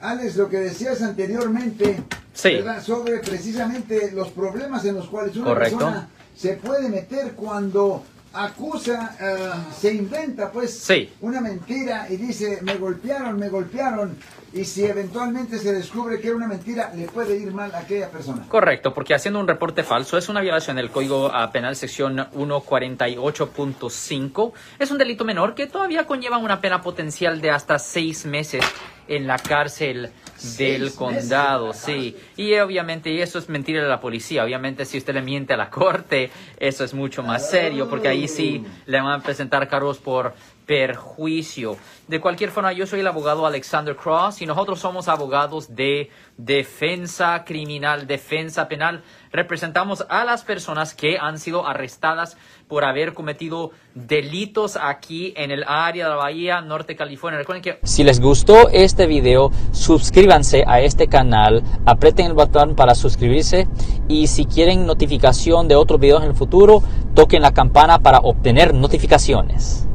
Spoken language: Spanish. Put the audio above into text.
Alex, lo que decías anteriormente Sí. sobre precisamente los problemas en los cuales una Correcto. persona se puede meter cuando acusa, eh, se inventa pues Sí. una mentira y dice me golpearon, me golpearon y si eventualmente se descubre que era una mentira le puede ir mal a aquella persona. Correcto, porque haciendo un reporte falso es una violación del Código Penal sección 148.5. Es un delito menor que todavía conlleva una pena potencial de hasta seis meses en la cárcel del condado, sí. Y obviamente y eso es mentira de la policía. Obviamente si usted le miente a la corte, eso es mucho más serio, porque ahí sí le van a presentar cargos por perjuicio. De cualquier forma, yo soy el abogado Alexander Cross y nosotros somos abogados de defensa criminal, defensa penal. Representamos a las personas que han sido arrestadas por haber cometido delitos aquí en el área de la Bahía Norte California. Recuerden que Si les gustó este video, suscríbanse a este canal, aprieten el botón para suscribirse y si quieren notificación de otros videos en el futuro, toquen la campana para obtener notificaciones.